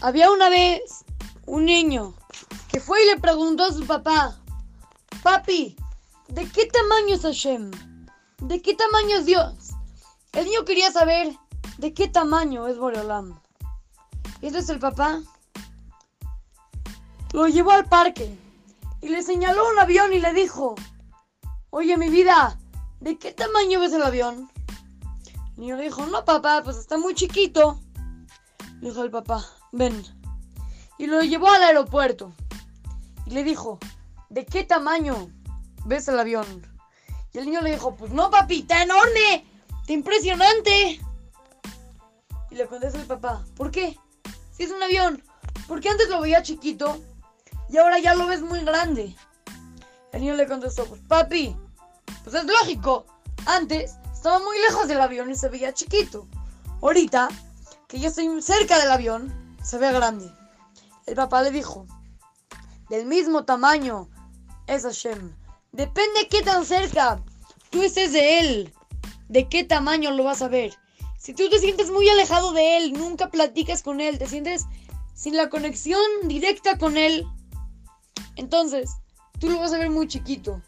Había una vez un niño que fue y le preguntó a su papá, Papi, ¿de qué tamaño es Hashem? ¿De qué tamaño es Dios? El niño quería saber de qué tamaño es Boreolam. Y entonces el papá lo llevó al parque y le señaló un avión y le dijo, Oye mi vida, ¿de qué tamaño ves el avión? El niño le dijo, no papá, pues está muy chiquito. Dijo el papá, ven. Y lo llevó al aeropuerto. Y le dijo, ¿de qué tamaño ves el avión? Y el niño le dijo, pues no, papi, está enorme, está impresionante. Y le contesta el papá, ¿por qué? Si es un avión, porque antes lo veía chiquito y ahora ya lo ves muy grande. El niño le contestó, pues papi, pues es lógico, antes estaba muy lejos del avión y se veía chiquito. Ahorita, que yo estoy cerca del avión, se ve grande. El papá le dijo, del mismo tamaño es Hashem. Depende qué tan cerca tú estés de él, de qué tamaño lo vas a ver. Si tú te sientes muy alejado de él, nunca platicas con él, te sientes sin la conexión directa con él, entonces tú lo vas a ver muy chiquito.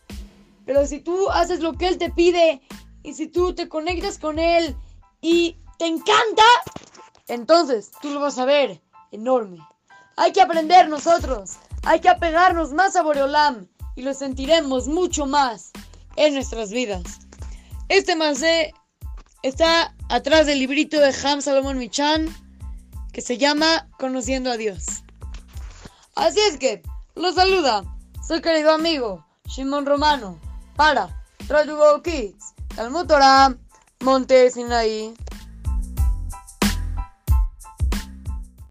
Pero si tú haces lo que él te pide y si tú te conectas con él y te encanta, entonces tú lo vas a ver enorme. Hay que aprender nosotros, hay que apegarnos más a Boreolam y lo sentiremos mucho más en nuestras vidas. Este macé está atrás del librito de Ham Salomon Michan que se llama Conociendo a Dios. Así es que, lo saluda, soy querido amigo Shimon Romano para Radio Kids, Talmud Torah, Monte Sinaí.